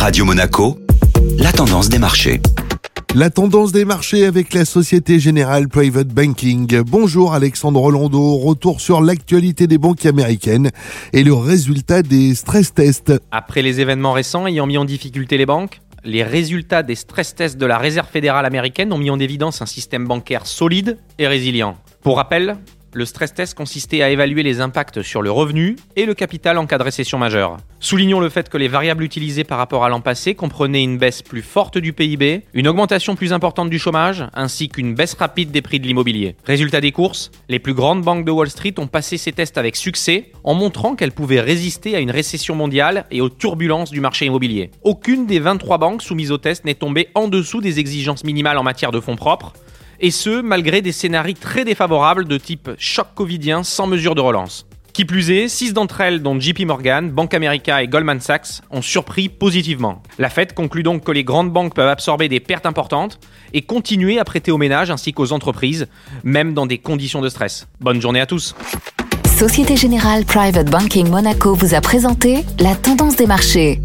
Radio Monaco, la tendance des marchés. La tendance des marchés avec la Société Générale Private Banking. Bonjour Alexandre Rolando, retour sur l'actualité des banques américaines et le résultat des stress tests. Après les événements récents ayant mis en difficulté les banques, les résultats des stress tests de la Réserve fédérale américaine ont mis en évidence un système bancaire solide et résilient. Pour rappel, le stress test consistait à évaluer les impacts sur le revenu et le capital en cas de récession majeure. Soulignons le fait que les variables utilisées par rapport à l'an passé comprenaient une baisse plus forte du PIB, une augmentation plus importante du chômage, ainsi qu'une baisse rapide des prix de l'immobilier. Résultat des courses, les plus grandes banques de Wall Street ont passé ces tests avec succès en montrant qu'elles pouvaient résister à une récession mondiale et aux turbulences du marché immobilier. Aucune des 23 banques soumises au test n'est tombée en dessous des exigences minimales en matière de fonds propres, et ce, malgré des scénarios très défavorables de type choc covidien sans mesure de relance. Qui plus est, six d'entre elles, dont JP Morgan, Bank America et Goldman Sachs, ont surpris positivement. La Fed conclut donc que les grandes banques peuvent absorber des pertes importantes et continuer à prêter aux ménages ainsi qu'aux entreprises, même dans des conditions de stress. Bonne journée à tous. Société Générale Private Banking Monaco vous a présenté la tendance des marchés.